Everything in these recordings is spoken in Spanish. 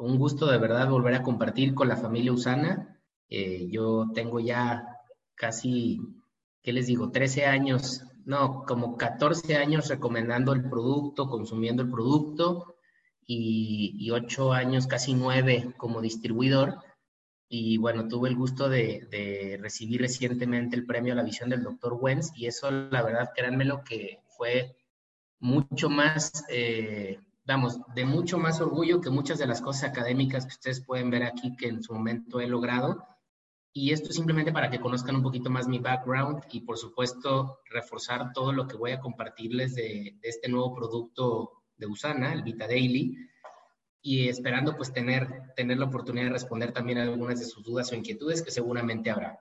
un gusto de verdad volver a compartir con la familia Usana. Eh, yo tengo ya casi, ¿qué les digo? 13 años, no, como 14 años recomendando el producto, consumiendo el producto y, y 8 años, casi 9 como distribuidor. Y bueno, tuve el gusto de, recibir recientemente el premio a la visión del doctor Wentz y eso, la verdad, créanme lo que fue mucho más... Eh, vamos, de mucho más orgullo que muchas de las cosas académicas que ustedes pueden ver aquí que en su momento he logrado. Y esto es simplemente para que conozcan un poquito más mi background y por supuesto reforzar todo lo que voy a compartirles de, de este nuevo producto de Usana, el Vita Daily, y esperando pues tener, tener la oportunidad de responder también algunas de sus dudas o inquietudes que seguramente habrá.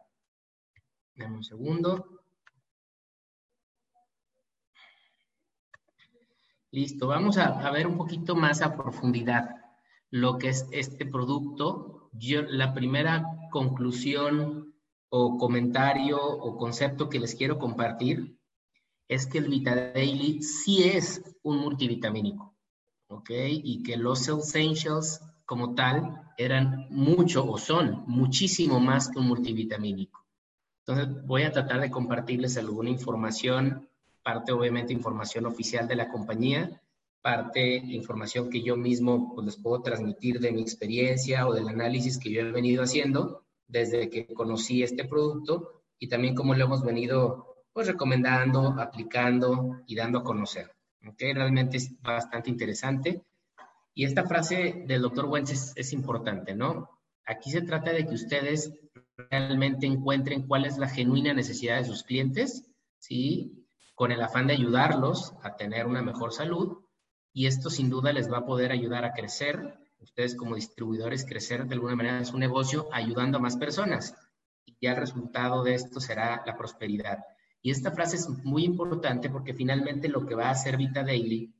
Dame un segundo. Listo, vamos a, ver un poquito más a profundidad lo que es este producto. Yo, la primera conclusión o comentario o concepto que les quiero compartir es que el Vitadaily sí es un multivitamínico, ¿ok? Y que los Essentials como tal eran mucho o son muchísimo más que un multivitamínico. Entonces voy a tratar de compartirles alguna información parte obviamente información oficial de la compañía, parte información que yo mismo pues, les puedo transmitir de mi experiencia o del análisis que yo he venido haciendo desde que conocí este producto y también cómo lo hemos venido pues recomendando, aplicando y dando a conocer. ¿okay? Realmente es bastante interesante. Y esta frase del doctor Wentz es, es importante, ¿no? Aquí se trata de que ustedes realmente encuentren cuál es la genuina necesidad de sus clientes, ¿sí? Con el afán de ayudarlos a tener una mejor salud y esto sin duda les va a poder ayudar a crecer, ustedes como distribuidores crecer de alguna manera en su negocio ayudando a más personas y el resultado de esto será la prosperidad. Y esta frase es muy importante porque finalmente lo que va a hacer Vita Daily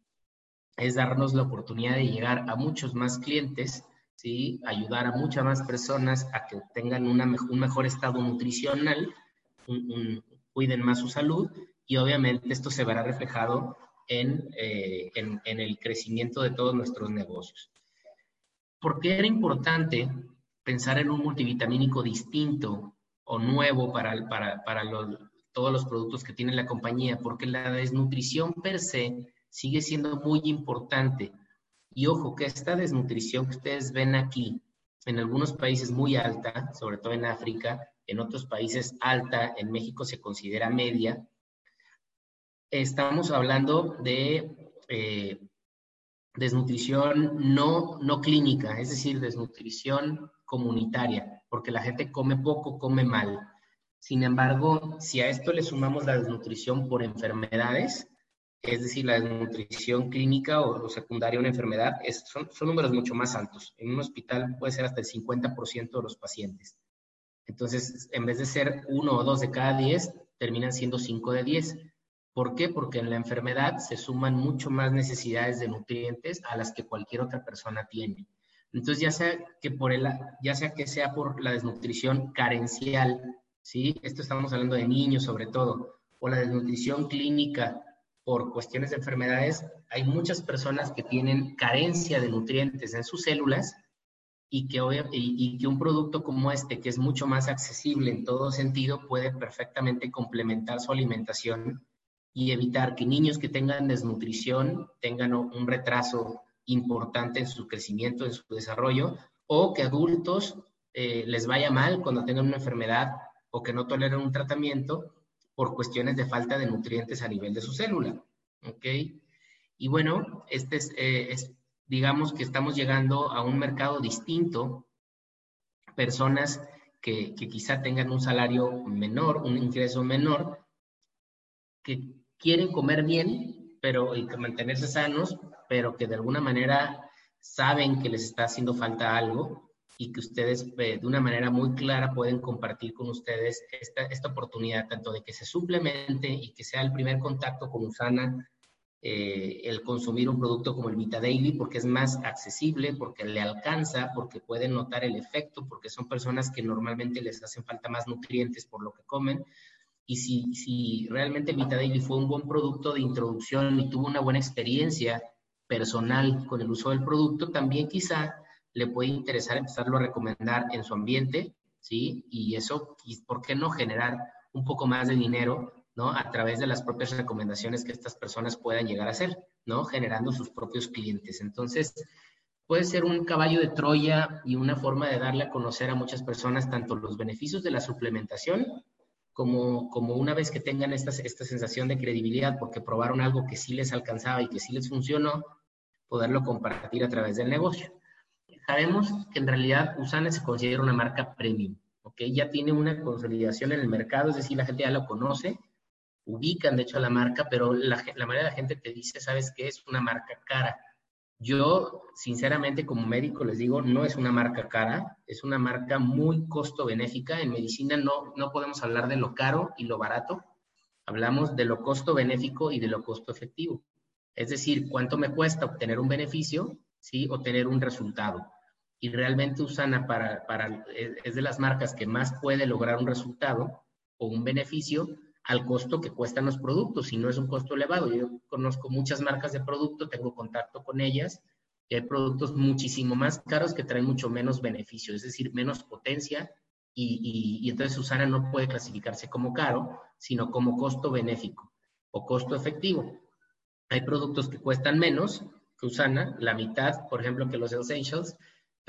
es darnos la oportunidad de llegar a muchos más clientes, ¿sí? ayudar a muchas más personas a que tengan un mejor estado nutricional, cuiden más su salud y obviamente esto se verá reflejado en, eh, en, en, el crecimiento de todos nuestros negocios. ¿Por qué era importante pensar en un multivitamínico distinto o nuevo para, para, para los, todos los productos que tiene la compañía? Porque la desnutrición per se sigue siendo muy importante. Y ojo, que esta desnutrición que ustedes ven aquí, en algunos países muy alta, sobre todo en África, en otros países alta, en México se considera media, estamos hablando de eh, desnutrición no, no clínica, es decir, desnutrición comunitaria, porque la gente come poco, come mal. Sin embargo, si a esto le sumamos la desnutrición por enfermedades, es decir, la desnutrición clínica o, secundaria a una enfermedad, son, son, números mucho más altos. En un hospital puede ser hasta el 50% de los pacientes. Entonces, en vez de ser uno o dos de cada diez, terminan siendo cinco de diez. ¿Por qué? Porque en la enfermedad se suman mucho más necesidades de nutrientes a las que cualquier otra persona tiene. Entonces, ya sea que, por el, ya sea, que sea por la desnutrición carencial, ¿sí? Esto estamos hablando de niños sobre todo, o la desnutrición clínica por cuestiones de enfermedades, hay muchas personas que tienen carencia de nutrientes en sus células y que, y, y que un producto como este, que es mucho más accesible en todo sentido, puede perfectamente complementar su alimentación y evitar que niños que tengan desnutrición tengan un retraso importante en su crecimiento, en su desarrollo, o que adultos eh, les vaya mal cuando tengan una enfermedad o que no toleren un tratamiento por cuestiones de falta de nutrientes a nivel de su célula. ¿Ok? Y bueno, este es, eh, digamos que estamos llegando a un mercado distinto, personas que, que quizá tengan un salario menor, un ingreso menor, que quieren comer bien, pero y mantenerse sanos, pero que de alguna manera saben que les está haciendo falta algo y que ustedes eh, de una manera muy clara pueden compartir con ustedes esta, esta, oportunidad, tanto de que se suplemente y que sea el primer contacto con Usana, eh, el consumir un producto como el Vita Daily, porque es más accesible, porque le alcanza, porque pueden notar el efecto, porque son personas que normalmente les hacen falta más nutrientes por lo que comen. Y si, si realmente Vita fue un buen producto de introducción y tuvo una buena experiencia personal con el uso del producto, también quizá le puede interesar empezarlo a recomendar en su ambiente, ¿sí? Y eso, ¿por qué no generar un poco más de dinero, ¿no? A través de las propias recomendaciones que estas personas puedan llegar a hacer, ¿no? Generando sus propios clientes. Entonces, puede ser un caballo de Troya y una forma de darle a conocer a muchas personas tanto los beneficios de la suplementación como, como una vez que tengan esta, esta sensación de credibilidad porque probaron algo que sí les alcanzaba y que sí les funcionó, poderlo compartir a través del negocio sabemos que en realidad Usana se considera una marca premium, ¿ok? Ya tiene una consolidación en el mercado, es decir, la gente ya lo conoce, ubican de hecho la marca, pero la, la mayoría de la gente te dice, ¿sabes qué? Es una marca cara. Yo, sinceramente, como médico les digo, no es una marca cara, es una marca muy costo benéfica. En medicina no, no podemos hablar de lo caro y lo barato, hablamos de lo costo benéfico y de lo costo efectivo. Es decir, cuánto me cuesta obtener un beneficio, ¿sí? O tener un resultado y realmente Usana para, para, es de las marcas que más puede lograr un resultado o un beneficio al costo que cuestan los productos, y no es un costo elevado. Yo conozco muchas marcas de producto, tengo contacto con ellas, y hay productos muchísimo más caros que traen mucho menos beneficio, es decir, menos potencia, y, y entonces Usana no puede clasificarse como caro, sino como costo benéfico o costo efectivo. Hay productos que cuestan menos que Usana, la mitad, por ejemplo, que los Essentials,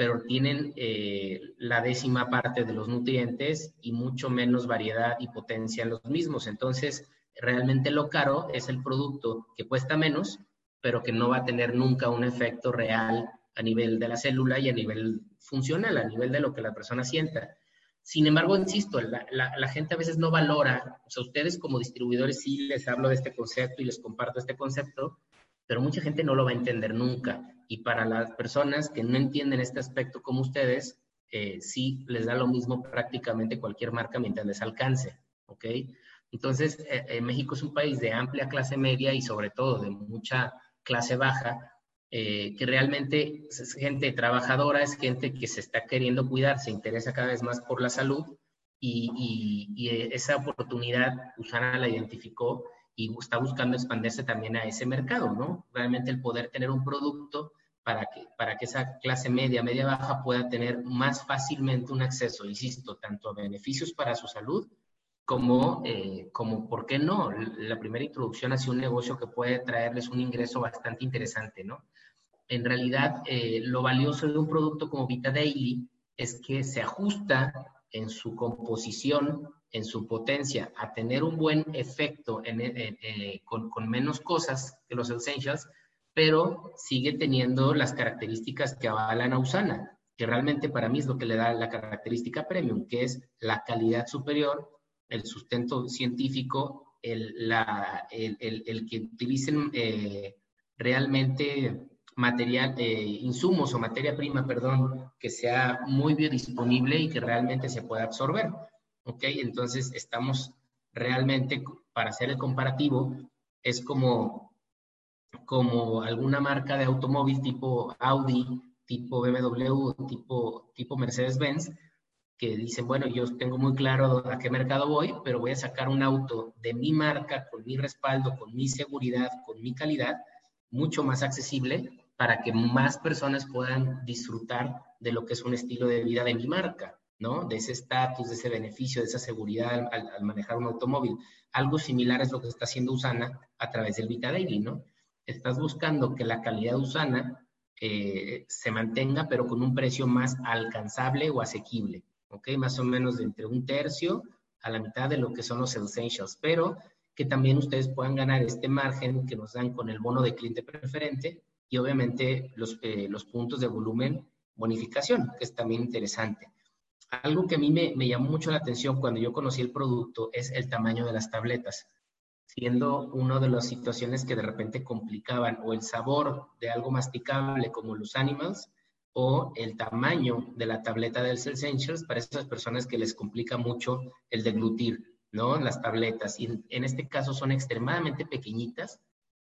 pero tienen eh, la décima parte de los nutrientes y mucho menos variedad y potencia en los mismos. Entonces, realmente lo caro es el producto que cuesta menos, pero que no va a tener nunca un efecto real a nivel de la célula y a nivel funcional, a nivel de lo que la persona sienta. Sin embargo, insisto, la, la, gente a veces no valora, o sea, ustedes como distribuidores sí les hablo de este concepto y les comparto este concepto, pero mucha gente no lo va a entender nunca. Y para las personas que no entienden este aspecto como ustedes, eh, sí les da lo mismo prácticamente cualquier marca mientras les alcance, ¿ok? Entonces, eh, México es un país de amplia clase media y sobre todo de mucha clase baja, eh, que realmente es gente trabajadora, es gente que se está queriendo cuidar, se interesa cada vez más por la salud y, y, y esa oportunidad Usana la identificó y está buscando expandirse también a ese mercado, ¿no? Realmente el poder tener un producto para que, para que esa clase media, media baja pueda tener más fácilmente un acceso, insisto, tanto a beneficios para su salud como, eh, como, ¿por qué no? La primera introducción hacia un negocio que puede traerles un ingreso bastante interesante, ¿no? En realidad, eh, lo valioso de un producto como Vita Daily es que se ajusta en su composición en su potencia a tener un buen efecto eh, con, menos cosas que los essentials, pero sigue teniendo las características que avalan a Usana, que realmente para mí es lo que le da la característica premium, que es la calidad superior, el sustento científico, el, que utilicen eh, realmente material, eh, insumos o materia prima, perdón, que sea muy biodisponible y que realmente se pueda absorber. ¿ok? Entonces estamos realmente, para hacer el comparativo, es como, como alguna marca de automóvil tipo Audi, tipo BMW, tipo, tipo Mercedes-Benz, que dicen, bueno, yo tengo muy claro a qué mercado voy, pero voy a sacar un auto de mi marca, con mi respaldo, con mi seguridad, con mi calidad, mucho más accesible para que más personas puedan disfrutar de lo que es un estilo de vida de mi marca. ¿no? De ese estatus, de ese beneficio, de esa seguridad al, manejar un automóvil. Algo similar es lo que está haciendo Usana a través del Vita Daily, ¿no? Estás buscando que la calidad Usana eh, se mantenga, pero con un precio más alcanzable o asequible, ¿ok? Más o menos de entre un tercio a la mitad de lo que son los essentials, pero que también ustedes puedan ganar este margen que nos dan con el bono de cliente preferente y obviamente los, eh, los puntos de volumen bonificación, que es también interesante. Algo que a mí me, llamó mucho la atención cuando yo conocí el producto es el tamaño de las tabletas. Siendo una de las situaciones que de repente complicaban o el sabor de algo masticable como los animals o el tamaño de la tableta del Essentials para esas personas que les complica mucho el deglutir, ¿no? Las tabletas. Y en este caso son extremadamente pequeñitas,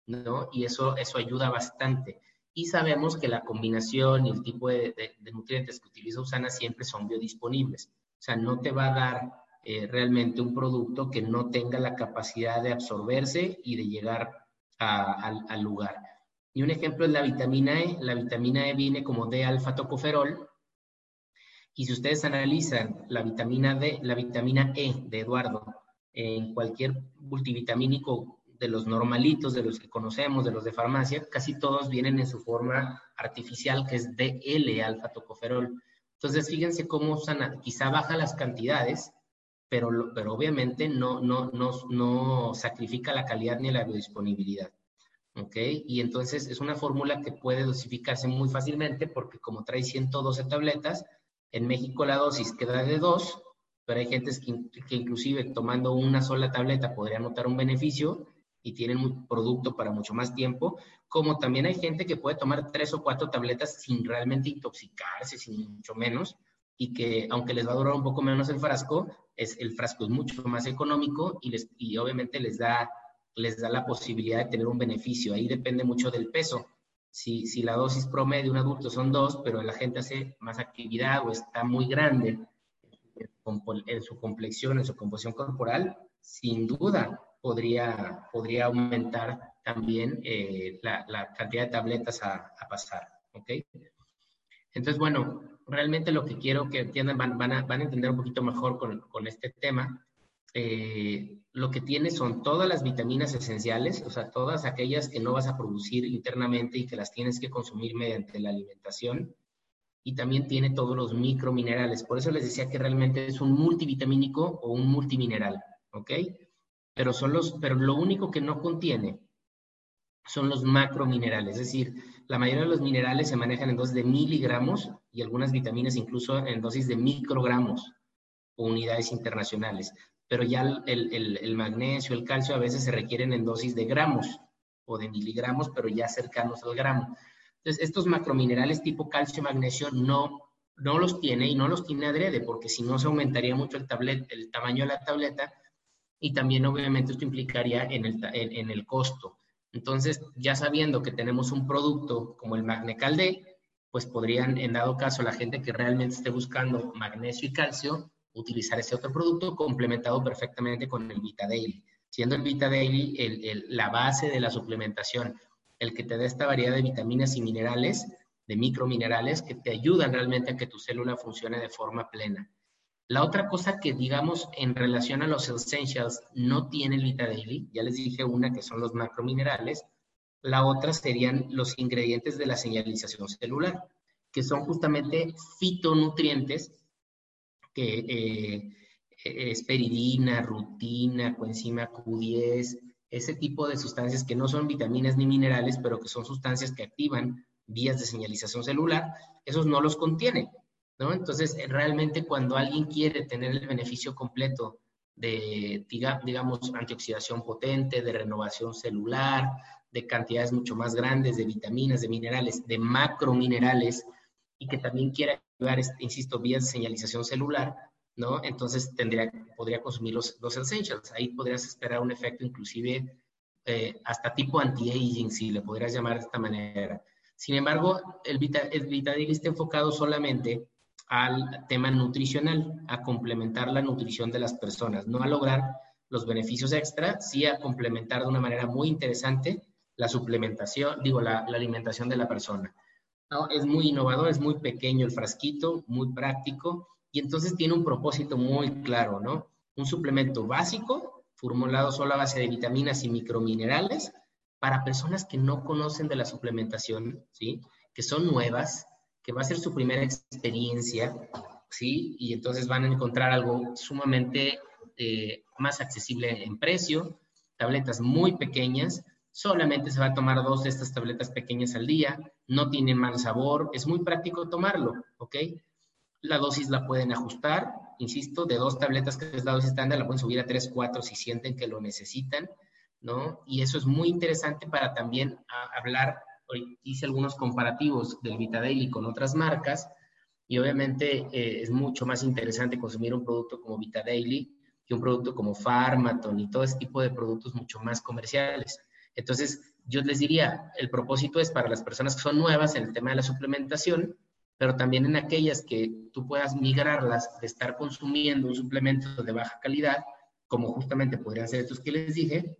¿no? Y eso, eso ayuda bastante. Y sabemos que la combinación y el tipo de, nutrientes que utiliza Usana siempre son biodisponibles. O sea, no te va a dar eh, realmente un producto que no tenga la capacidad de absorberse y de llegar al lugar. Y un ejemplo es la vitamina E. La vitamina E viene como de alfa-tocoferol. Y si ustedes analizan la vitamina D, la vitamina E de Eduardo, en cualquier multivitamínico de los normalitos, de los que conocemos, de los de farmacia, casi todos vienen en su forma artificial, que es DL alfa-tocoferol. Entonces, fíjense cómo usan, quizá baja las cantidades, pero, pero obviamente no, no, no, no sacrifica la calidad ni la biodisponibilidad. ¿ok? Y entonces es una fórmula que puede dosificarse muy fácilmente porque como trae 112 tabletas, en México la dosis queda de 2, pero hay gente que, que, inclusive tomando una sola tableta podría notar un beneficio y tienen producto para mucho más tiempo, como también hay gente que puede tomar tres o cuatro tabletas sin realmente intoxicarse, sin mucho menos, y que aunque les va a durar un poco menos el frasco, es, el frasco es mucho más económico y, les, y obviamente les da les da la posibilidad de tener un beneficio. Ahí depende mucho del peso. Si, si la dosis promedio de un adulto son dos, pero la gente hace más actividad o está muy grande en su complexión, en su composición corporal, sin duda podría, podría aumentar también eh, la, la, cantidad de tabletas a, a, pasar. ¿ok? Entonces, bueno, realmente lo que quiero que entiendan, van, van, a, van a entender un poquito mejor con, con este tema, eh, lo que tiene son todas las vitaminas esenciales, o sea, todas aquellas que no vas a producir internamente y que las tienes que consumir mediante la alimentación. Y también tiene todos los microminerales. Por eso les decía que realmente es un multivitamínico o un multimineral, ¿ok? Pero, son los, pero lo único que no contiene son los macrominerales, es decir, la mayoría de los minerales se manejan en dosis de miligramos y algunas vitaminas incluso en dosis de microgramos o unidades internacionales pero ya el, magnesio, el calcio a veces se requieren en dosis de gramos o de miligramos, pero ya cercanos al gramo. Entonces, estos macrominerales tipo calcio y magnesio no, no los tiene y no los tiene adrede, porque si no se aumentaría mucho el, tamaño de la tableta y también obviamente esto implicaría en el, en, el costo. Entonces, ya sabiendo que tenemos un producto como el Magnecal D, pues podrían, en dado caso, la gente que realmente esté buscando magnesio y calcio, utilizar ese otro producto complementado perfectamente con el Vita Daily, siendo el Vita Daily la base de la suplementación, el que te da esta variedad de vitaminas y minerales, de microminerales, que te ayudan realmente a que tu célula funcione de forma plena. La otra cosa que, digamos, en relación a los essentials, no tiene el Vita Daily, ya les dije una que son los macrominerales, la otra serían los ingredientes de la señalización celular, que son justamente fitonutrientes que eh, esperidina, rutina, coenzima Q10, ese tipo de sustancias que no son vitaminas ni minerales, pero que son sustancias que activan vías de señalización celular, esos no los contiene, ¿no? Entonces, realmente cuando alguien quiere tener el beneficio completo de, digamos, antioxidación potente, de renovación celular, de cantidades mucho más grandes de vitaminas, de minerales, de macrominerales, y que también quiera insisto, vías de señalización celular, ¿no? Entonces tendría, podría consumir los, los essentials. Ahí podrías esperar un efecto inclusive eh, hasta tipo anti-aging, si le podrías llamar de esta manera. Sin embargo, el, Vita, está enfocado solamente al tema nutricional, a complementar la nutrición de las personas, no a lograr los beneficios extra, sí a complementar de una manera muy interesante la suplementación, digo, la, alimentación de la persona. Es muy innovador, es muy pequeño el frasquito, muy práctico y entonces tiene un propósito muy claro, ¿no? Un suplemento básico, formulado solo a base de vitaminas y microminerales para personas que no conocen de la suplementación, ¿sí? Que son nuevas, que va a ser su primera experiencia, ¿sí? Y entonces van a encontrar algo sumamente eh, más accesible en precio, tabletas muy pequeñas, solamente se va a tomar dos de estas tabletas pequeñas al día, no tiene mal sabor, es muy práctico tomarlo, ¿ok? La dosis la pueden ajustar, insisto, de dos tabletas que es la dosis estándar, la pueden subir a tres, cuatro si sienten que lo necesitan. ¿no? Y eso es muy interesante para también hablar, hice algunos comparativos del Vita Daily con otras marcas, y obviamente eh, es mucho más interesante consumir un producto como Vita Daily que un producto como Pharmaton y todo ese tipo de productos mucho más comerciales. Entonces, yo les diría, el propósito es para las personas que son nuevas en el tema de la suplementación, pero también en aquellas que tú puedas migrarlas de estar consumiendo un suplemento de baja calidad, como justamente podrían ser estos que les dije,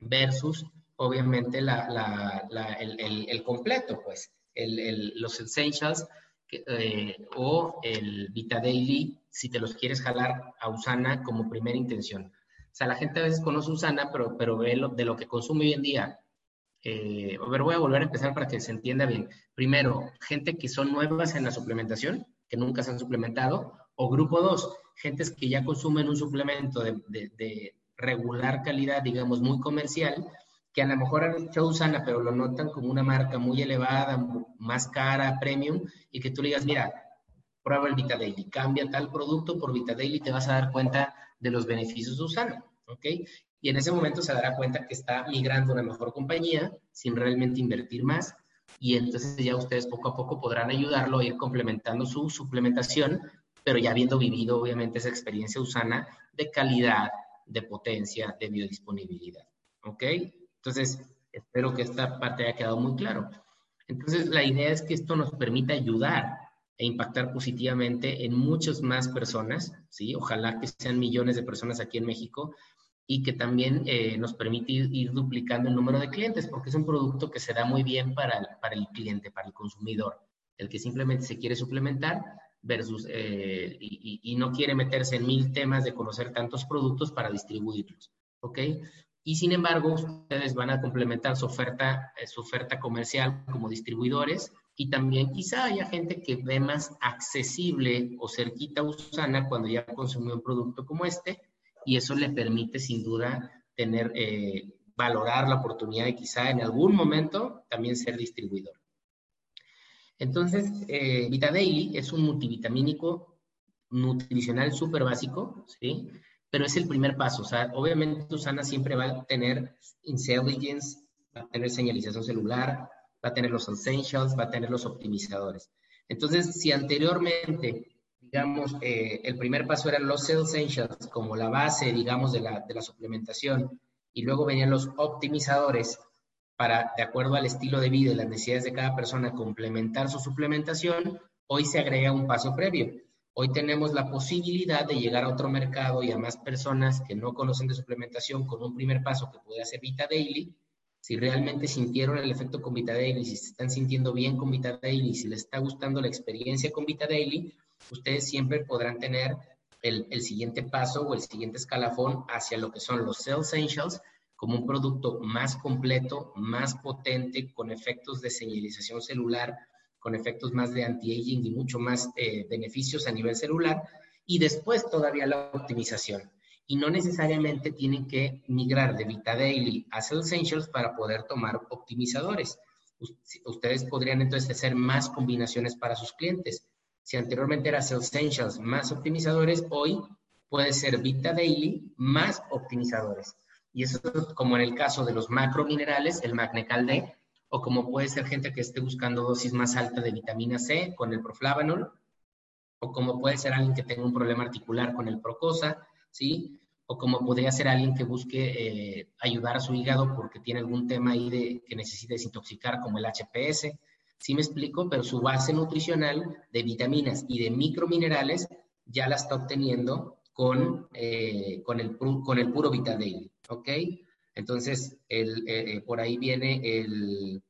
versus obviamente el, completo, pues, los essentials eh, o el Vita Daily, si te los quieres jalar a Usana como primera intención. O sea, la gente a veces conoce Usana, pero, pero ve lo, de lo que consume hoy en día. Eh, a ver, voy a volver a empezar para que se entienda bien. Primero, gente que son nuevas en la suplementación, que nunca se han suplementado, o grupo dos, gentes que ya consumen un suplemento de, de regular calidad, digamos, muy comercial, que a lo mejor han hecho Usana, pero lo notan como una marca muy elevada, más cara, premium, y que tú le digas, mira, prueba el Vita Daily, cambia tal producto por Vita Daily, te vas a dar cuenta de los beneficios de Usana, ¿ok? Y en ese momento se dará cuenta que está migrando a una mejor compañía sin realmente invertir más, y entonces ya ustedes poco a poco podrán ayudarlo a ir complementando su suplementación, pero ya habiendo vivido obviamente esa experiencia Usana de calidad, de potencia, de biodisponibilidad, ¿ok? Entonces, espero que esta parte haya quedado muy claro. Entonces, la idea es que esto nos permita ayudar e impactar positivamente en muchas más personas, ¿sí? Ojalá que sean millones de personas aquí en México y que también eh, nos permite ir, duplicando el número de clientes, porque es un producto que se da muy bien para el, para el cliente, para el consumidor, el que simplemente se quiere suplementar versus eh, y, y, no quiere meterse en mil temas de conocer tantos productos para distribuirlos, ¿ok? Y sin embargo ustedes van a complementar su oferta, eh, su oferta comercial como distribuidores y también quizá haya gente que ve más accesible o cerquita a Usana cuando ya consumió un producto como este y eso le permite sin duda tener, eh, valorar la oportunidad de quizá en algún momento también ser distribuidor. Entonces, eh, Vita Daily es un multivitamínico nutricional súper básico, ¿sí? Pero es el primer paso. O sea, obviamente Usana siempre va a tener intelligence, va a tener señalización celular, va a tener los essentials, va a tener los optimizadores. Entonces, si anteriormente, digamos, eh, el primer paso eran los essentials como la base, digamos, de la, de la suplementación, y luego venían los optimizadores para, de acuerdo al estilo de vida y las necesidades de cada persona, complementar su suplementación, hoy se agrega un paso previo Hoy tenemos la posibilidad de llegar a otro mercado y a más personas que no conocen de suplementación con un primer paso que puede ser Vita Daily. Si realmente sintieron el efecto con Vita Daily, si se están sintiendo bien con Vita Daily, si les está gustando la experiencia con Vita Daily, ustedes siempre podrán tener el, el siguiente paso o el siguiente escalafón hacia lo que son los Cell Essentials como un producto más completo, más potente, con efectos de señalización celular con efectos más de anti-aging y mucho más eh, beneficios a nivel celular, y después todavía la optimización. Y no necesariamente tienen que migrar de Vita Daily a Cell Essentials para poder tomar optimizadores. Ustedes podrían entonces hacer más combinaciones para sus clientes. Si anteriormente era Cell Essentials más optimizadores, hoy puede ser Vita Daily más optimizadores. Y eso es como en el caso de los macrominerales, el Magnecal D, o como puede ser gente que esté buscando dosis más alta de vitamina C con el proflavanol, o como puede ser alguien que tenga un problema articular con el Procosa, ¿sí? O como podría ser alguien que busque eh, ayudar a su hígado porque tiene algún tema ahí de, que necesite desintoxicar, como el HPS. Sí me explico, pero su base nutricional de vitaminas y de microminerales ya la está obteniendo con, eh, con, el, con el puro Vitadaily, ¿ok? Entonces, el, eh, por ahí viene el,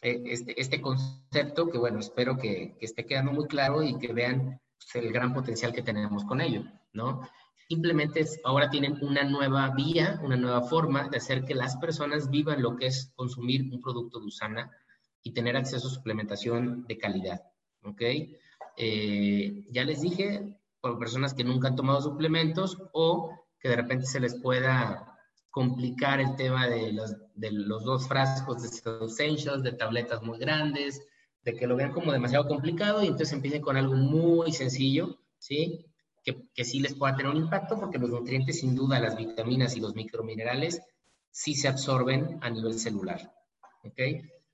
eh, este, este, concepto que, bueno, espero que, esté quedando muy claro y que vean pues, el gran potencial que tenemos con ello, ¿no? Simplemente ahora tienen una nueva vía, una nueva forma de hacer que las personas vivan lo que es consumir un producto de Usana y tener acceso a suplementación de calidad, ¿ok? Eh, ya les dije, por personas que nunca han tomado suplementos o que de repente se les pueda complicar el tema de los, de los dos frascos de essentials, de tabletas muy grandes, de que lo vean como demasiado complicado y entonces empiecen con algo muy sencillo, ¿sí? Que, que sí les pueda tener un impacto porque los nutrientes, sin duda, las vitaminas y los microminerales sí se absorben a nivel celular. ¿Ok?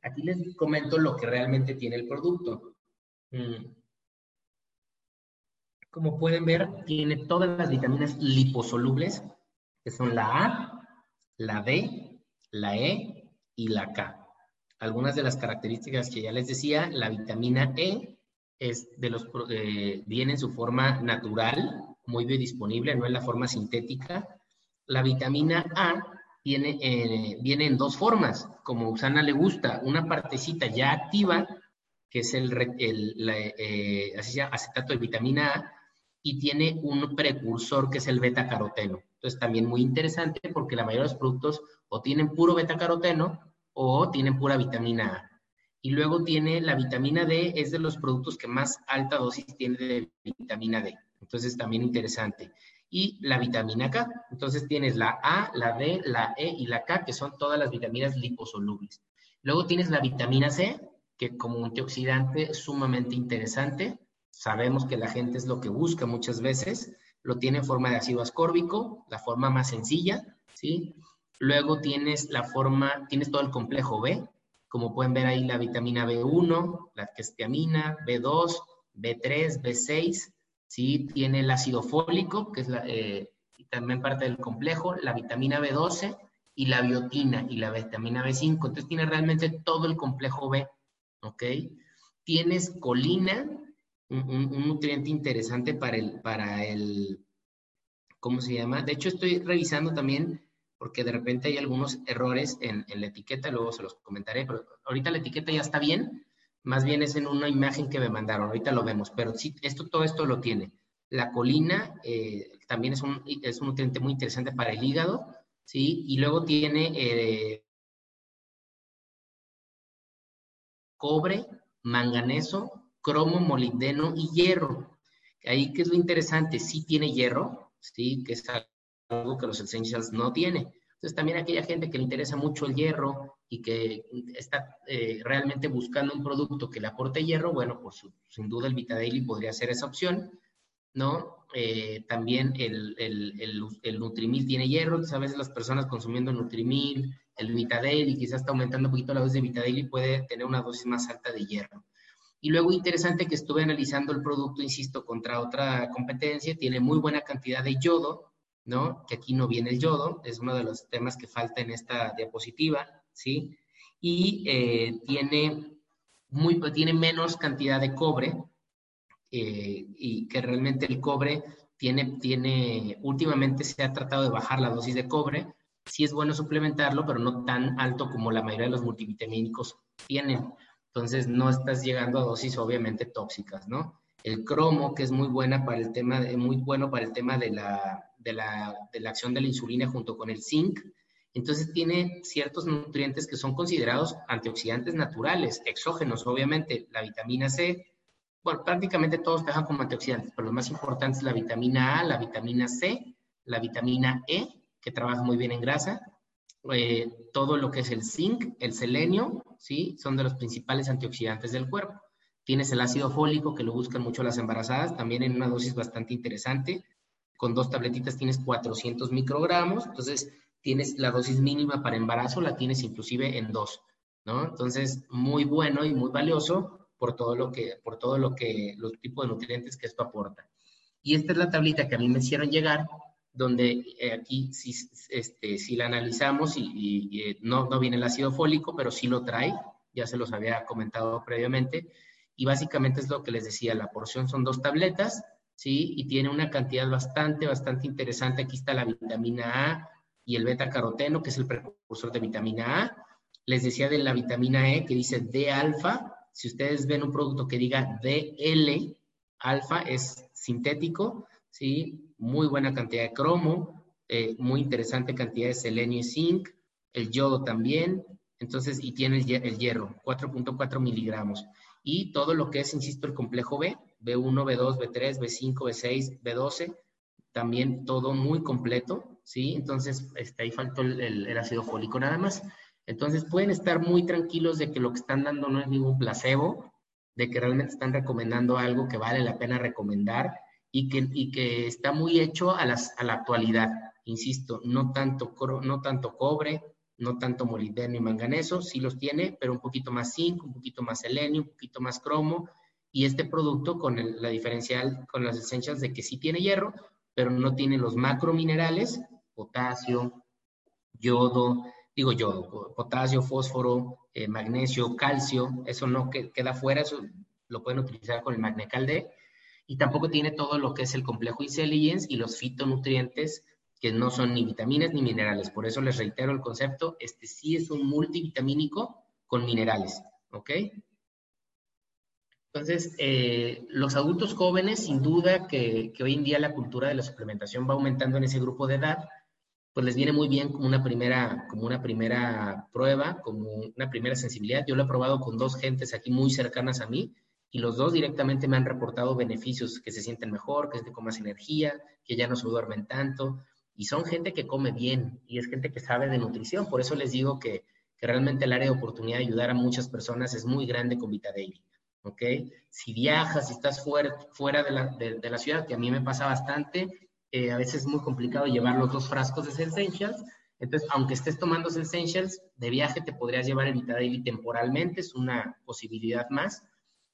Aquí les comento lo que realmente tiene el producto. Mm. Como pueden ver, tiene todas las vitaminas liposolubles, que son la A, la D, la E y la K. Algunas de las características que ya les decía, la vitamina E es de los, eh, viene en su forma natural, muy biodisponible, no en la forma sintética. La vitamina A viene, eh, viene en dos formas, como Usana le gusta, una partecita ya activa, que es el, el eh, acetato de vitamina A, y tiene un precursor que es el beta-caroteno. Entonces, también muy interesante porque la mayoría de los productos o tienen puro beta-caroteno o tienen pura vitamina A. Y luego tiene la vitamina D, es de los productos que más alta dosis tiene de vitamina D. Entonces, también interesante. Y la vitamina K. Entonces, tienes la A, la D, la E y la K, que son todas las vitaminas liposolubles. Luego tienes la vitamina C, que como antioxidante es sumamente interesante. Sabemos que la gente es lo que busca muchas veces. Lo tiene en forma de ácido ascórbico, la forma más sencilla, ¿sí? Luego tienes la forma, tienes todo el complejo B, como pueden ver ahí la vitamina B1, la tiamina, B2, B3, B6, ¿sí? Tiene el ácido fólico, que es eh, también parte del complejo, la vitamina B12 y la biotina y la vitamina B5. Entonces tiene realmente todo el complejo B, ¿ok? Tienes colina, un, nutriente interesante para el, para el, ¿cómo se llama? De hecho, estoy revisando también porque de repente hay algunos errores en, la etiqueta, luego se los comentaré, pero ahorita la etiqueta ya está bien, más bien es en una imagen que me mandaron, ahorita lo vemos, pero sí, esto, todo esto lo tiene. La colina eh, también es un, es un nutriente muy interesante para el hígado, ¿sí? Y luego tiene eh, cobre, manganeso, cromo, molibdeno y hierro. Ahí, ¿qué es lo interesante? Sí tiene hierro, ¿sí? Que es algo que los essentials no tiene. Entonces, también aquella gente que le interesa mucho el hierro y que está eh, realmente buscando un producto que le aporte hierro, bueno, pues sin duda el Vitadaily podría ser esa opción, ¿no? Eh, también el, Nutrimil tiene hierro, a veces las personas consumiendo Nutrimil, el Vitadaily, quizás está aumentando un poquito la dosis de Vitadaily, puede tener una dosis más alta de hierro. Y luego interesante que estuve analizando el producto, insisto, contra otra competencia, tiene muy buena cantidad de yodo, ¿no? Que aquí no viene el yodo, es uno de los temas que falta en esta diapositiva, ¿sí? Y eh, tiene, muy, tiene menos cantidad de cobre eh, y que realmente el cobre tiene, tiene, últimamente se ha tratado de bajar la dosis de cobre, sí es bueno suplementarlo, pero no tan alto como la mayoría de los multivitamínicos tienen. Entonces no estás llegando a dosis obviamente tóxicas, ¿no? El cromo, que es muy buena para el tema, muy bueno para el tema de la, de la, de la acción de la insulina junto con el zinc. Entonces tiene ciertos nutrientes que son considerados antioxidantes naturales, exógenos, obviamente, la vitamina C. Bueno, prácticamente todos trabajan como antioxidantes, pero lo más importante es la vitamina A, la vitamina C, la vitamina E, que trabaja muy bien en grasa, eh, todo lo que es el zinc, el selenio, ¿sí? Son de los principales antioxidantes del cuerpo. Tienes el ácido fólico, que lo buscan mucho las embarazadas, también en una dosis bastante interesante con dos tabletitas tienes 400 microgramos, entonces tienes la dosis mínima para embarazo, la tienes inclusive en dos, ¿no? Entonces, muy bueno y muy valioso por todo lo que, por todo lo que, los tipos de nutrientes que esto aporta. Y esta es la tablita que a mí me hicieron llegar, donde eh, aquí si, este, si la analizamos y, eh, no, no viene el ácido fólico, pero sí lo trae, ya se los había comentado previamente, y básicamente es lo que les decía, la porción son dos tabletas, ¿sí? Y tiene una cantidad bastante, bastante interesante. Aquí está la vitamina A y el beta-caroteno, que es el precursor de vitamina A. Les decía de la vitamina E, que dice D-alfa. Si ustedes ven un producto que diga DL, alfa es sintético, ¿sí? Muy buena cantidad de cromo, eh, muy interesante cantidad de selenio y zinc, el yodo también, entonces, y tiene el, el hierro, 4.4 miligramos. Y todo lo que es, insisto, el complejo B, B1, B2, B3, B5, B6, B12, también todo muy completo, ¿sí? Entonces, este, ahí faltó el, ácido fólico nada más. Entonces, pueden estar muy tranquilos de que lo que están dando no es ningún placebo, de que realmente están recomendando algo que vale la pena recomendar y que, y que está muy hecho a, las, a la actualidad. insisto, no tanto, no tanto cobre, no tanto molibdeno y manganeso, sí los tiene, pero un poquito más zinc, un poquito más selenio, un poquito más cromo, y este producto con la diferencial, con las esencias de que sí tiene hierro, pero no tiene los macrominerales, potasio, yodo, digo yodo, potasio, fósforo, eh, magnesio, calcio, eso no queda fuera, eso lo pueden utilizar con el Magnecal D, y tampoco tiene todo lo que es el complejo Intelligence y los fitonutrientes que no son ni vitaminas ni minerales. Por eso les reitero el concepto, este sí es un multivitamínico con minerales, ¿ok? Entonces, eh, los adultos jóvenes, sin duda que, hoy en día la cultura de la suplementación va aumentando en ese grupo de edad, pues les viene muy bien como una primera, como una primera prueba, como una primera sensibilidad. Yo lo he probado con dos gentes aquí muy cercanas a mí y los dos directamente me han reportado beneficios, que se sienten mejor, que sienten con más energía, que ya no se duermen tanto, y son gente que come bien y es gente que sabe de nutrición. Por eso les digo que, realmente el área de oportunidad de ayudar a muchas personas es muy grande con Vita Daily. ¿Ok? Si viajas, si estás fuera, fuera de, la, de, la ciudad, que a mí me pasa bastante, eh, a veces es muy complicado llevar los dos frascos de Essentials. Entonces, aunque estés tomando Essentials, de viaje te podrías llevar el Vita Daily temporalmente, es una posibilidad más,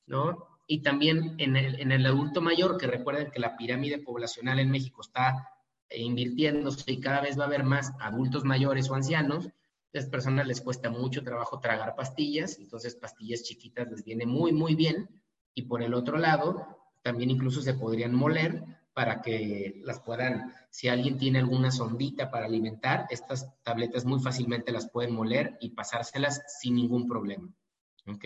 ¿no? Y también en el, en el adulto mayor, que recuerden que la pirámide poblacional en México está e invirtiéndose y cada vez va a haber más adultos mayores o ancianos, a las personas les cuesta mucho trabajo tragar pastillas, entonces pastillas chiquitas les viene muy, muy bien. Y por el otro lado, también incluso se podrían moler para que las puedan, si alguien tiene alguna sondita para alimentar, estas tabletas muy fácilmente las pueden moler y pasárselas sin ningún problema. ¿Ok?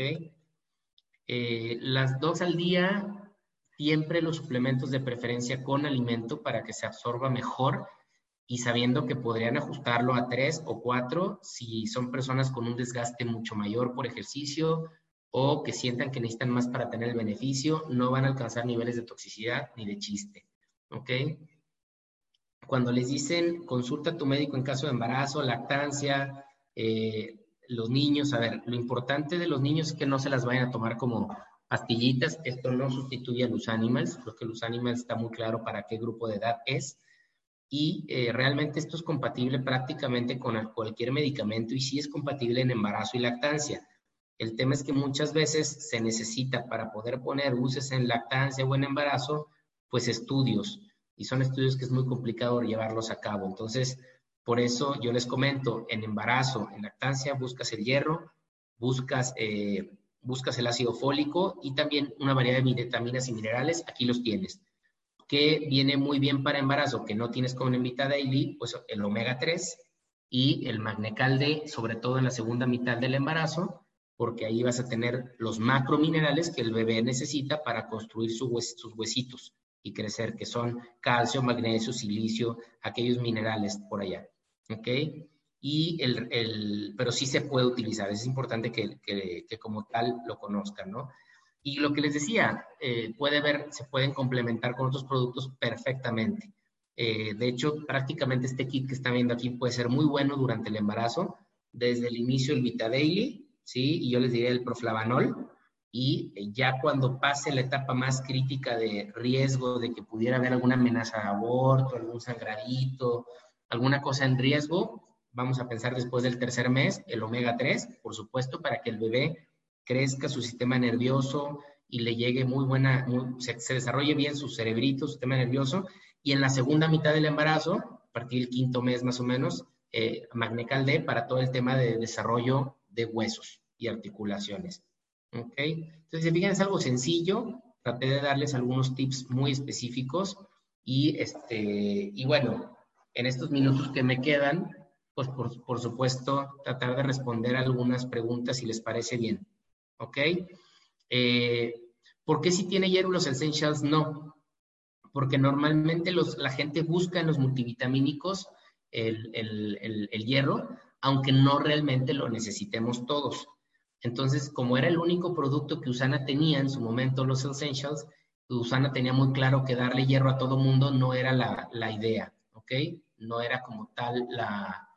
Eh, las dos al día siempre los suplementos de preferencia con alimento para que se absorba mejor y sabiendo que podrían ajustarlo a tres o cuatro si son personas con un desgaste mucho mayor por ejercicio o que sientan que necesitan más para tener el beneficio, no van a alcanzar niveles de toxicidad ni de chiste. ¿Ok? Cuando les dicen consulta a tu médico en caso de embarazo, lactancia, eh, los niños, a ver, lo importante de los niños es que no se las vayan a tomar como pastillitas. Esto no sustituye a los animals, creo que los animals está muy claro para qué grupo de edad es. Y eh, realmente esto es compatible prácticamente con cualquier medicamento y sí es compatible en embarazo y lactancia. El tema es que muchas veces se necesita para poder poner buses en lactancia o en embarazo, pues estudios. Y son estudios que es muy complicado llevarlos a cabo. Entonces, por eso yo les comento, en embarazo, en lactancia, buscas el hierro, buscas eh, buscas el ácido fólico y también una variedad de vitaminas y minerales, aquí los tienes. Que viene muy bien para embarazo, que no tienes con Vita Daily, pues el omega 3 y el magnecal D, sobre todo en la segunda mitad del embarazo, porque ahí vas a tener los macrominerales que el bebé necesita para construir sus huesitos y crecer, que son calcio, magnesio, silicio, aquellos minerales por allá. ¿Ok? y el, el, pero sí se puede utilizar. Es importante que, que, como tal lo conozcan, ¿no? Y lo que les decía, eh, puede ver, se pueden complementar con otros productos perfectamente. Eh, de hecho, prácticamente este kit que están viendo aquí puede ser muy bueno durante el embarazo, desde el inicio el Vita Daily, ¿sí? Y yo les diría el Proflavanol, y ya cuando pase la etapa más crítica de riesgo de que pudiera haber alguna amenaza de aborto, algún sangradito, alguna cosa en riesgo, vamos a pensar después del tercer mes, el omega 3, por supuesto, para que el bebé crezca su sistema nervioso y le llegue muy buena, se, desarrolle bien su cerebrito, su sistema nervioso. Y en la segunda mitad del embarazo, a partir del quinto mes más o menos, eh, Magnecal D para todo el tema de desarrollo de huesos y articulaciones. ¿Ok? Entonces, fíjense, es algo sencillo. Traté de darles algunos tips muy específicos y, este, y bueno, en estos minutos que me quedan, pues por, supuesto tratar de responder algunas preguntas si les parece bien. ¿Ok? Eh, ¿Por qué si tiene hierro los essentials no? Porque normalmente la gente busca en los multivitamínicos el, el, hierro, aunque no realmente lo necesitemos todos. Entonces, como era el único producto que Usana tenía en su momento, los essentials, Usana tenía muy claro que darle hierro a todo mundo no era la, la idea, ¿ok? No era como tal la,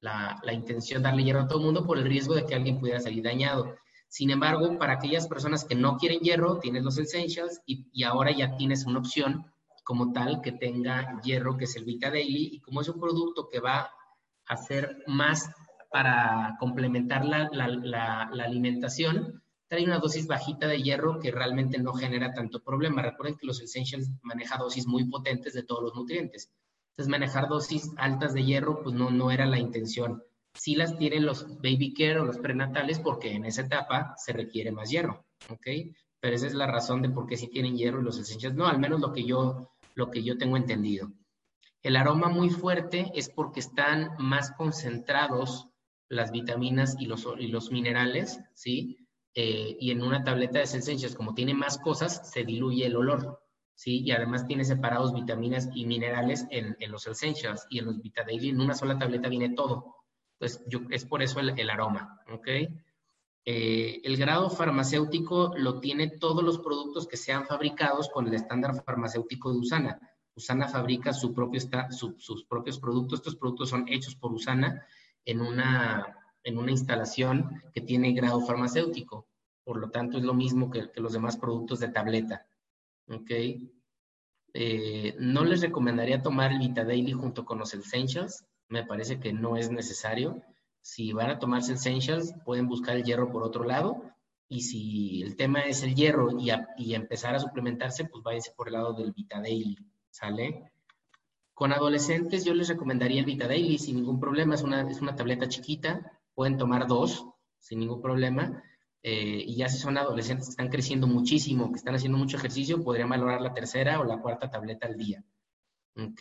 la, intención de darle hierro a todo el mundo por el riesgo de que alguien pudiera salir dañado. Sin embargo, para aquellas personas que no quieren hierro, tienes los essentials y, ahora ya tienes una opción como tal que tenga hierro, que es el Vita Daily, y como es un producto que va a ser más para complementar la, la, alimentación, trae una dosis bajita de hierro que realmente no genera tanto problema. Recuerden que los Essentials maneja dosis muy potentes de todos los nutrientes. Entonces, manejar dosis altas de hierro, pues no, no era la intención. Sí las tienen los baby care o los prenatales porque en esa etapa se requiere más hierro, ¿ok? Pero esa es la razón de por qué sí tienen hierro y los Essentials no, al menos lo que yo, lo que yo tengo entendido. El aroma muy fuerte es porque están más concentrados las vitaminas y los, y los minerales, ¿sí? Eh, y en una tableta de Essentials, como tiene más cosas, se diluye el olor, ¿sí? Y además tiene separados vitaminas y minerales en, en los Essentials y en los Vita Daily. En una sola tableta viene todo. Entonces, es por eso el, aroma, ¿ok? Eh, el grado farmacéutico lo tiene todos los productos que sean fabricados con el estándar farmacéutico de Usana. Usana fabrica sus propios productos. Estos productos son hechos por Usana en una, en una instalación que tiene grado farmacéutico. Por lo tanto, es lo mismo que, los demás productos de tableta. ¿Ok? Eh, no les recomendaría tomar el Vita Daily junto con los Essentials. Me parece que no es necesario. Si van a tomarse Essentials, pueden buscar el hierro por otro lado. Y si el tema es el hierro y, y empezar a suplementarse, pues váyanse por el lado del Vita Daily. ¿Sale? Con adolescentes yo les recomendaría el Vita Daily sin ningún problema. Es una, es una tableta chiquita. Pueden tomar dos sin ningún problema. Eh, y ya si son adolescentes que están creciendo muchísimo, que están haciendo mucho ejercicio, podrían valorar la tercera o la cuarta tableta al día. ¿Ok?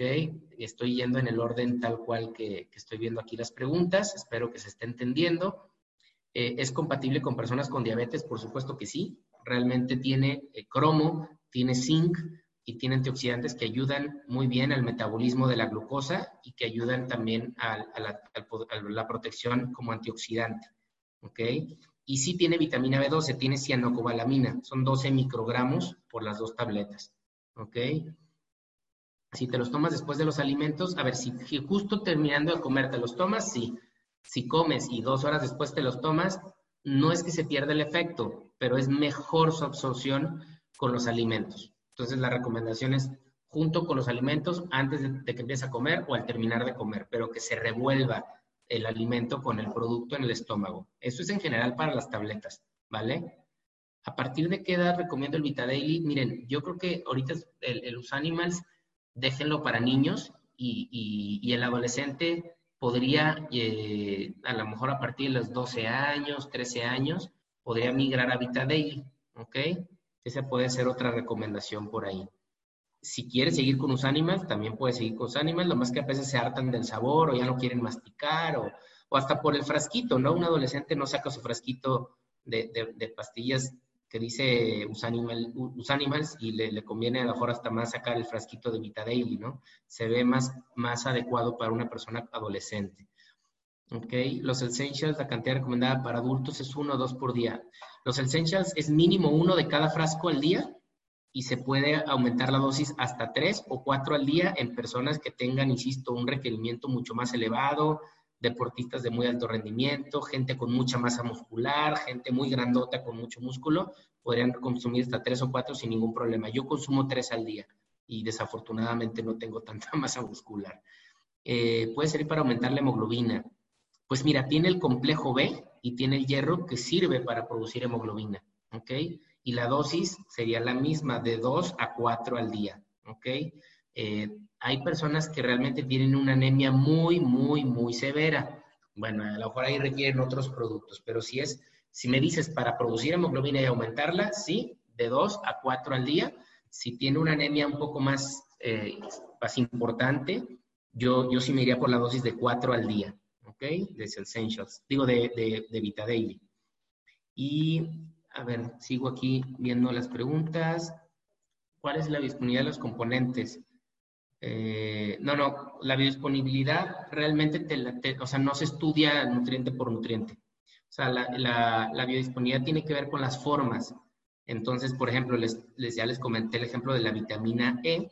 Estoy yendo en el orden tal cual que, estoy viendo aquí las preguntas. Espero que se esté entendiendo. Eh, ¿Es compatible con personas con diabetes? Por supuesto que sí. Realmente tiene eh, cromo, tiene zinc, y tiene antioxidantes que ayudan muy bien al metabolismo de la glucosa y que ayudan también a, la, protección como antioxidante. ¿Ok? Y sí tiene vitamina B12, tiene cianocobalamina, son 12 microgramos por las dos tabletas. ¿Ok? Si te los tomas después de los alimentos, a ver, si, justo terminando de comer te los tomas, sí. Si comes y dos horas después te los tomas, no es que se pierda el efecto, pero es mejor su absorción con los alimentos. Entonces, la recomendación es junto con los alimentos antes de, que empieces a comer o al terminar de comer, pero que se revuelva el alimento con el producto en el estómago. Eso es en general para las tabletas, ¿vale? ¿A partir de qué edad recomiendo el Vita Daily? Miren, yo creo que ahorita el, el Animals, déjenlo para niños y, el adolescente podría, eh, a lo mejor a partir de los 12 años, 13 años, podría migrar a Vita Daily, ¿ok? Esa puede ser otra recomendación por ahí. Si quieres seguir con Usanimal, también puedes seguir con Usanimal, lo más que a veces se hartan del sabor o ya no quieren masticar o, hasta por el frasquito, ¿no? Un adolescente no saca su frasquito de, pastillas que dice Usanimal, Usanimals y le, conviene a lo mejor hasta más sacar el frasquito de Vita Daily, ¿no? Se ve más, más adecuado para una persona adolescente. ¿Ok? Los essentials, la cantidad recomendada para adultos es uno o dos por día. Los essentials es mínimo uno de cada frasco al día y se puede aumentar la dosis hasta tres o cuatro al día en personas que tengan, insisto, un requerimiento mucho más elevado, deportistas de muy alto rendimiento, gente con mucha masa muscular, gente muy grandota con mucho músculo, podrían consumir hasta tres o cuatro sin ningún problema. Yo consumo tres al día y desafortunadamente no tengo tanta masa muscular. Eh, puede servir para aumentar la hemoglobina. Pues mira, tiene el complejo B, y tiene el hierro que sirve para producir hemoglobina, ¿ok? Y la dosis sería la misma, de 2 a 4 al día, ¿ok? Eh, hay personas que realmente tienen una anemia muy, muy, muy severa. Bueno, a lo mejor ahí requieren otros productos, pero si es, si me dices para producir hemoglobina y aumentarla, sí, de 2 a 4 al día. Si tiene una anemia un poco más, eh, más importante, yo, yo sí me iría por la dosis de 4 al día, ¿ok? De Essentials, digo de, de, de. Y, a ver, sigo aquí viendo las preguntas. ¿Cuál es la disponibilidad de los componentes? Eh, no, no, la biodisponibilidad realmente, te, o sea, no se estudia nutriente por nutriente. O sea, la, biodisponibilidad tiene que ver con las formas. Entonces, por ejemplo, les, ya les comenté el ejemplo de la vitamina E,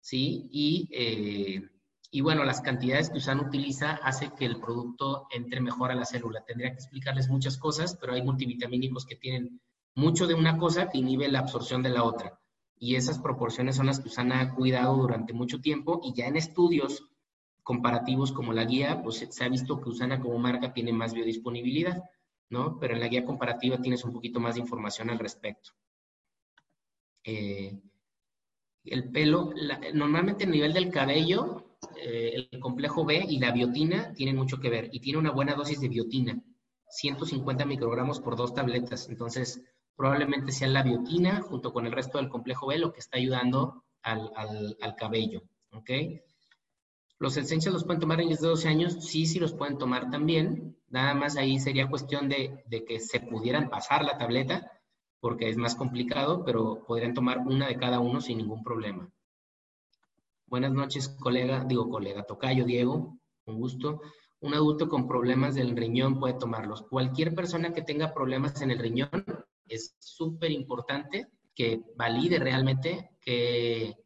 ¿sí? Y eh, y bueno, las cantidades que USAN utiliza hace que el producto entre mejor a la célula. Tendría que explicarles muchas cosas, pero hay multivitamínicos que tienen mucho de una cosa que inhibe la absorción de la otra. y esas proporciones son las que Usana ha cuidado durante mucho tiempo y ya en estudios comparativos como la guía, pues se ha visto que Usana como marca tiene más biodisponibilidad, ¿no? Pero en la guía comparativa tienes un poquito más de información al respecto. Eh, el pelo, normalmente a nivel del cabello, eh, el complejo B y la biotina tienen mucho que ver y tiene una buena dosis de biotina, 150 microgramos por dos tabletas. Entonces, probablemente sea la biotina junto con el resto del complejo B lo que está ayudando al, al, cabello. ¿Ok? Los essentials los pueden tomar en de 12 años, sí, sí los pueden tomar también. Nada más ahí sería cuestión de, de que se pudieran pasar la tableta, porque es más complicado, pero podrían tomar una de cada uno sin ningún problema. Buenas noches, colega, digo colega, tocayo, Diego, un gusto. Un adulto con problemas del riñón puede tomarlos. Cualquier persona que tenga problemas en el riñón es súper importante que valide realmente que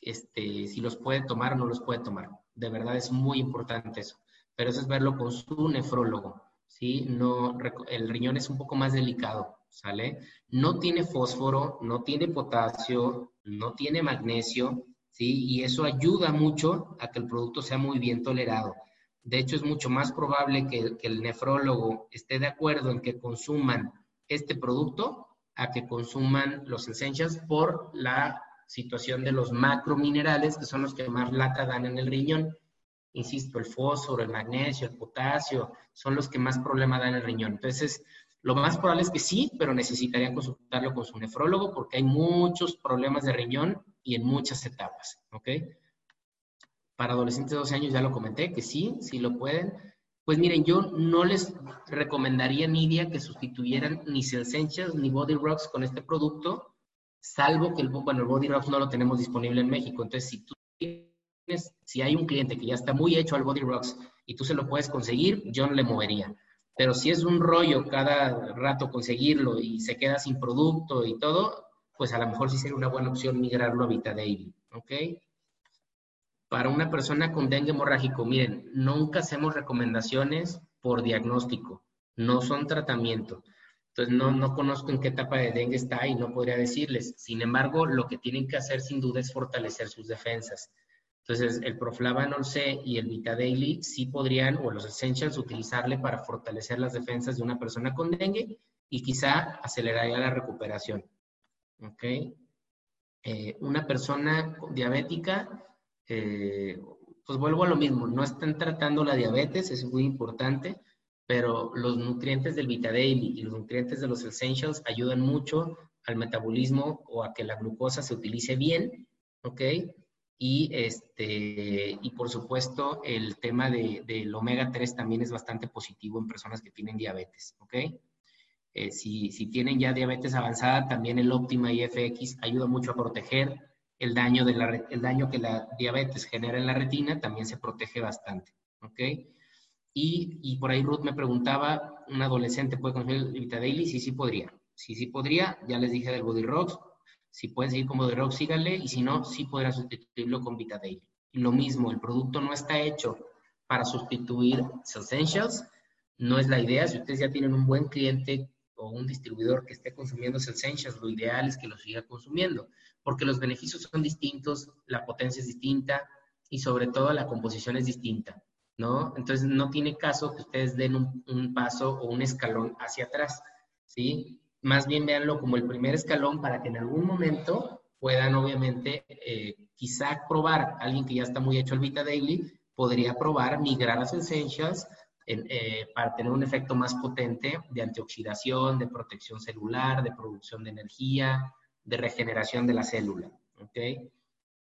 este, si los puede tomar o no los puede tomar. De verdad es muy importante eso. Pero eso es verlo con su nefrólogo. ¿sí? No, el riñón es un poco más delicado, ¿sale? No tiene fósforo, no tiene potasio, no tiene magnesio, Y eso ayuda mucho a que el producto sea muy bien tolerado. De hecho, es mucho más probable que, que el nefrólogo esté de acuerdo en que consuman este producto a que consuman los essentials por la situación de los macrominerales, que son los que más lata dan en el riñón. Insisto, el fósforo, el magnesio, el potasio, son los que más problema dan en el riñón. Entonces, lo más probable es que sí, pero necesitarían consultarlo con su nefrólogo porque hay muchos problemas de riñón y en muchas etapas, ¿ok? Para adolescentes de 12 años ya lo comenté, que sí, sí lo pueden. Pues miren, yo no les recomendaría Nidia que sustituyeran ni Essentials ni Body Rocks con este producto, salvo que el, bueno, el Body Rocks no lo tenemos disponible en México. Entonces, si tú tienes, si hay un cliente que ya está muy hecho al Body Rocks y tú se lo puedes conseguir, yo no le movería. Pero si es un rollo cada rato conseguirlo y se queda sin producto y todo, pues a lo mejor sí sería una buena opción migrarlo a Daily, ¿ok? para una persona con dengue hemorrágico, miren, nunca hacemos recomendaciones por diagnóstico, no son tratamiento. Entonces, no, no conozco en qué etapa de dengue está y no podría decirles. Sin embargo, lo que tienen que hacer sin duda es fortalecer sus defensas. Entonces, el Proflavanol C y el Vita Daily sí podrían, o los Essentials, utilizarle para fortalecer las defensas de una persona con dengue y quizá aceleraría la recuperación. ¿Ok? Eh, una persona diabética, eh, pues vuelvo a lo mismo, no están tratando la diabetes, es muy importante, pero los nutrientes del Vita Daily y los nutrientes de los Essentials ayudan mucho al metabolismo o a que la glucosa se utilice bien, ¿ok? Y, este, y por supuesto, el tema de, del omega 3 también es bastante positivo en personas que tienen diabetes, ¿ok? Eh, si, si, tienen ya diabetes avanzada, también el Optima IFX ayuda mucho a proteger el daño, de la, el daño que la diabetes genera en la retina también se protege bastante. ¿Ok? Y, y por ahí Ruth me preguntaba, ¿un adolescente puede consumir el Vita Daily? Sí, sí podría. Sí, sí podría. Ya les dije del Body Rocks. Si pueden seguir con Body Rocks, síganle. Y si no, sí podrá sustituirlo con Vita Daily. Lo mismo, el producto no está hecho para sustituir Essentials. No es la idea. Si ustedes ya tienen un buen cliente o un distribuidor que esté consumiendo Essentials, lo ideal es que lo siga consumiendo porque los beneficios son distintos, la potencia es distinta y sobre todo la composición es distinta, ¿no? Entonces no tiene caso que ustedes den un, paso o un escalón hacia atrás, ¿sí? Más bien véanlo como el primer escalón para que en algún momento puedan obviamente eh, quizá probar, alguien que ya está muy hecho el Vita Daily, podría probar migrar a las Essentials eh, para tener un efecto más potente de antioxidación, de protección celular, de producción de energía, de regeneración de la célula. ¿ok?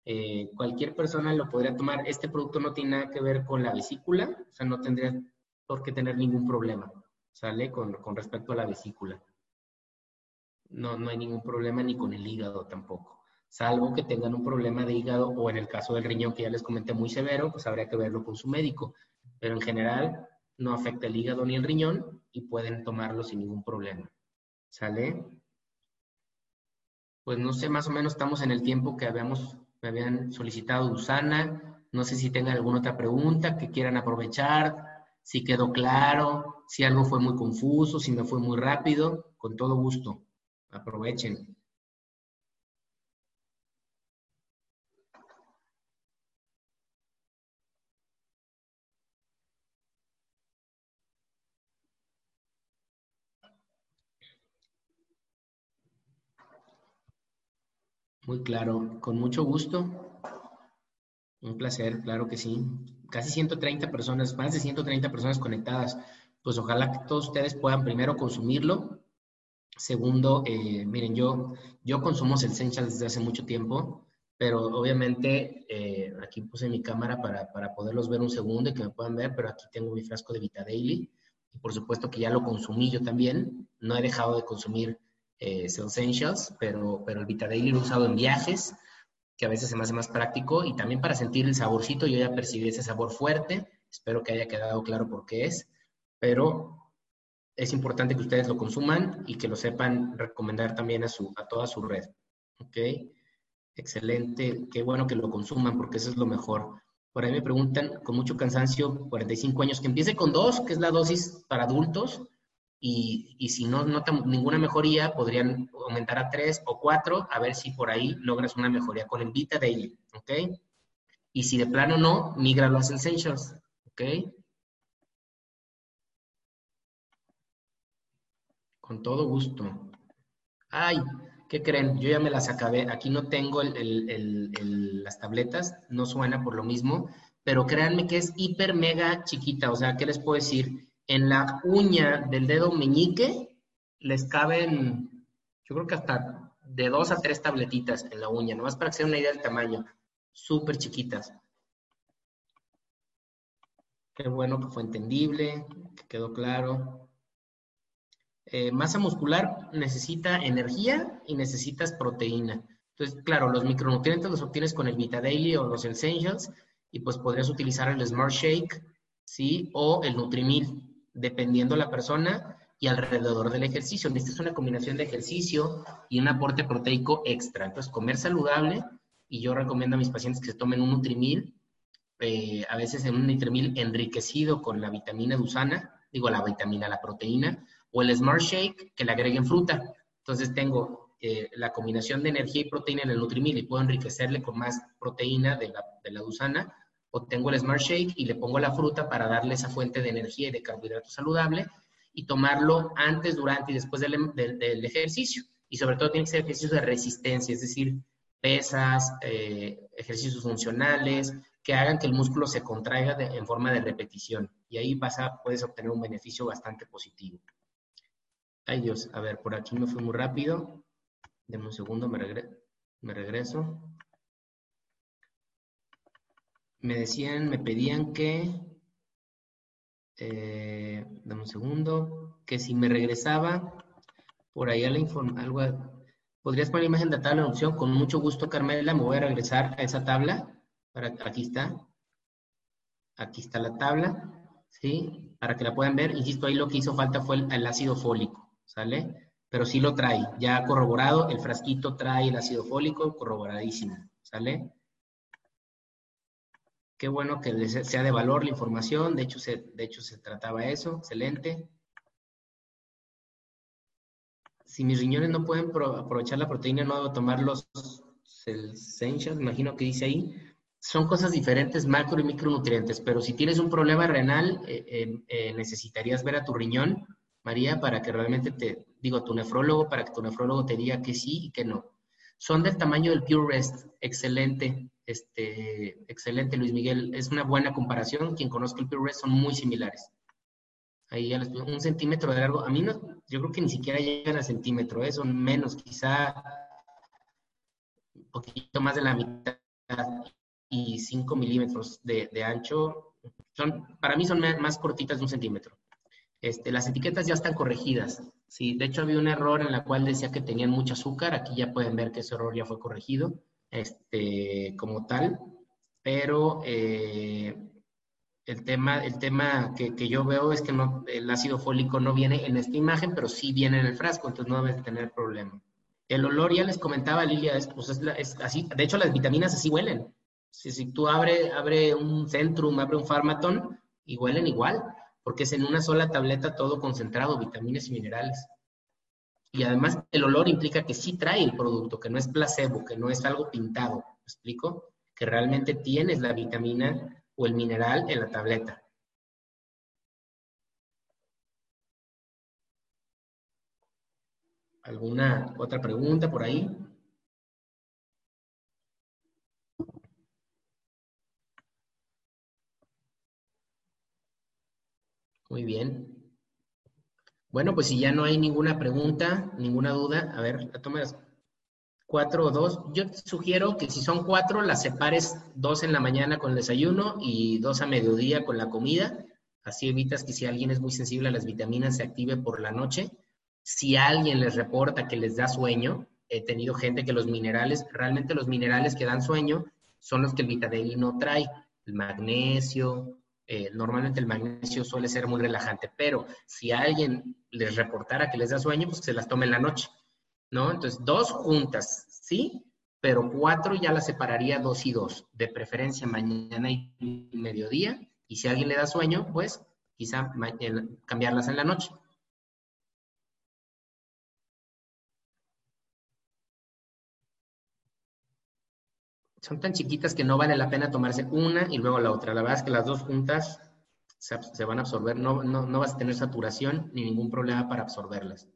Eh, cualquier persona lo podría tomar. Este producto no tiene nada que ver con la vesícula, o sea, no tendría por qué tener ningún problema, ¿sale? Con, con respecto a la vesícula. No, no hay ningún problema ni con el hígado tampoco. Salvo que tengan un problema de hígado o en el caso del riñón que ya les comenté muy severo, pues habría que verlo con su médico. Pero en general no afecta el hígado ni el riñón y pueden tomarlo sin ningún problema. ¿Sale? pues no sé, más o menos estamos en el tiempo que habíamos, me habían solicitado Usana. No sé si tengan alguna otra pregunta que quieran aprovechar, si quedó claro, si algo fue muy confuso, si me fue muy rápido, con todo gusto. Aprovechen. Muy claro, con mucho gusto. Un placer, claro que sí. Casi 130 personas, más de 130 personas conectadas. Pues ojalá que todos ustedes puedan primero consumirlo Segundo, eh, miren, yo, yo consumo Essentials desde hace mucho tiempo, pero obviamente eh, aquí puse mi cámara para, para, poderlos ver un segundo y que me puedan ver, pero aquí tengo mi frasco de Vita Daily. Y por supuesto que ya lo consumí yo también. No he dejado de consumir eh, Essentials, pero, pero el Vita Daily lo he usado en viajes, que a veces se me hace más práctico, y también para sentir el saborcito, yo ya percibí ese sabor fuerte, espero que haya quedado claro por qué es, pero es importante que ustedes lo consuman y que lo sepan recomendar también a, su, a toda su red. ¿Ok? Excelente, qué bueno que lo consuman porque eso es lo mejor. Por ahí me preguntan con mucho cansancio, 45 años, que empiece con dos, que es la dosis para adultos, y, y, si no notan ninguna mejoría, podrían aumentar a tres o cuatro, a ver si por ahí logras una mejoría con el Vita Daily, ¿ok? Y si de plano no, migra a los Essentials, ¿ok? Con todo gusto. Ay, ¿qué creen? Yo ya me las acabé. Aquí no tengo las tabletas, no suena por lo mismo, pero créanme que es hiper mega chiquita. O sea, ¿qué les puedo decir? En la uña del dedo meñique les caben, yo creo que hasta de dos a tres tabletitas en la uña, nomás para que se una idea del tamaño. Súper chiquitas. Qué bueno que fue entendible, que quedó claro. Eh, masa muscular necesita energía y necesitas proteína. Entonces, claro, los micronutrientes los obtienes con el Vita Daily o los Essentials y pues podrías utilizar el Smart Shake, ¿sí? O el Nutrimil dependiendo la persona y alrededor del ejercicio. Es una combinación de ejercicio y un aporte proteico extra. Entonces, comer saludable, y yo recomiendo a mis pacientes que se tomen un Nutrimil, eh, a veces en un Nutrimil enriquecido con la vitamina Dusana, digo la vitamina, la proteína, o el Smart Shake que le agreguen fruta. Entonces, tengo eh, la combinación de energía y proteína en el Nutrimil y puedo enriquecerle con más proteína de la, de la o tengo el Smart Shake y le pongo la fruta para darle esa fuente de energía y de carbohidrato saludable y tomarlo antes, durante y después del, del, ejercicio. Y sobre todo tiene que ser ejercicios de resistencia, es decir, pesas, eh, ejercicios funcionales, que hagan que el músculo se contraiga en forma de repetición. Y ahí vas puedes obtener un beneficio bastante positivo. Ay Dios, a ver, por aquí me fui muy rápido. Deme un segundo, me, regreso. Me decían, me pedían que, eh, dame un segundo, que si me regresaba por ahí a la información, podrías poner imagen de tabla en opción, con mucho gusto Carmela, me voy a regresar a esa tabla, para, aquí está, aquí está la tabla, ¿sí? Para que la puedan ver, insisto, ahí lo que hizo falta fue el, ácido fólico, ¿sale? Pero sí lo trae, ya corroborado, el frasquito trae el ácido fólico corroboradísimo, ¿sale? Qué bueno que sea de valor la información, de hecho se, de hecho se trataba eso, excelente. Si mis riñones no pueden aprovechar la proteína, no debo tomar los essentials, imagino que dice ahí. Son cosas diferentes, macro y micronutrientes, pero si tienes un problema renal, eh, eh, eh, necesitarías ver a tu riñón, María, para que realmente te, digo, tu nefrólogo, para que tu nefrólogo te diga que sí y que no. Son del tamaño del Pure Rest, excelente. Este, excelente, Luis Miguel. Es una buena comparación. Quien conozca el Pure son muy similares. Ahí ya les un centímetro de largo. A mí no, yo creo que ni siquiera llegan a centímetro, ¿eh? son menos, quizá un poquito más de la mitad y 5 milímetros de, de, ancho. Son, para mí son más cortitas de un centímetro. Este, las etiquetas ya están corregidas. Sí, de hecho había un error en la cual decía que tenían mucho azúcar. Aquí ya pueden ver que ese error ya fue corregido este, como tal, pero eh, el tema, el tema que, yo veo es que el ácido fólico no viene en esta imagen, pero sí viene en el frasco, entonces no debes tener problema. El olor, ya les comentaba Lilia, es, pues es, así, de hecho las vitaminas así huelen. Si, si tú abres abre un Centrum, abre un Pharmaton, y huelen igual, porque es en una sola tableta todo concentrado, vitaminas y minerales. Y además el olor implica que sí trae el producto, que no es placebo, que no es algo pintado. ¿Me explico? Que realmente tienes la vitamina o el mineral en la tableta. ¿Alguna otra pregunta por ahí? Muy bien. Bueno, pues si ya no hay ninguna pregunta, ninguna duda, a ver, la tomas cuatro o dos. Yo te sugiero que si son cuatro, las separes dos en la mañana con el desayuno y dos a mediodía con la comida. Así evitas que si alguien es muy sensible a las vitaminas se active por la noche. Si alguien les reporta que les da sueño, he tenido gente que los minerales, realmente los minerales que dan sueño son los que el Vitadeli no trae. El magnesio, eh, normalmente el magnesio suele ser muy relajante, pero si alguien les reportara que les da sueño, pues se las tome en la noche, ¿no? Entonces, dos juntas, ¿sí? Pero cuatro ya las separaría dos y dos, de preferencia mañana y mediodía, y si alguien le da sueño, pues quizá cambiarlas en la noche. Son tan chiquitas que no vale la pena tomarse una y luego la otra. La verdad es que las dos juntas se, van a absorber, no, no, vas a tener saturación ni ningún problema para absorberlas.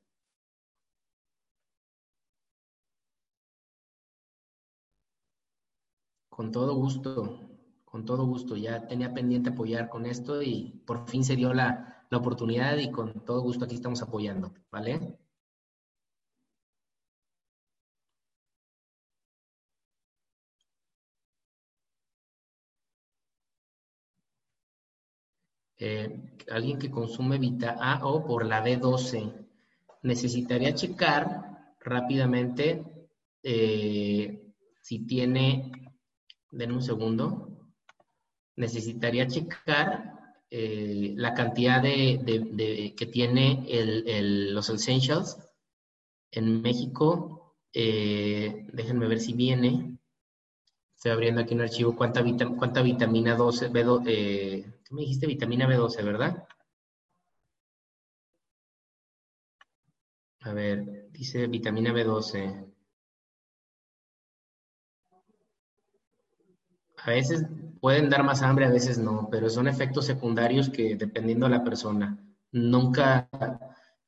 Con todo gusto, con todo gusto. Ya tenía pendiente apoyar con esto y por fin se dio la, la oportunidad y con todo gusto aquí estamos apoyando, ¿vale? Eh, alguien que consume Vita A o por la B12. Necesitaría checar rápidamente eh, si tiene, den un segundo, necesitaría checar eh, la cantidad de, que tiene los Essentials en México. déjenme ver si viene. Estoy abriendo aquí un archivo. ¿Cuánta, cuánta vitamina 12, B12, eh, ¿qué me dijiste? Vitamina B12, ¿verdad? A ver, dice vitamina B12. A veces pueden dar más hambre, a veces no, pero son efectos secundarios que dependiendo de la persona. Nunca,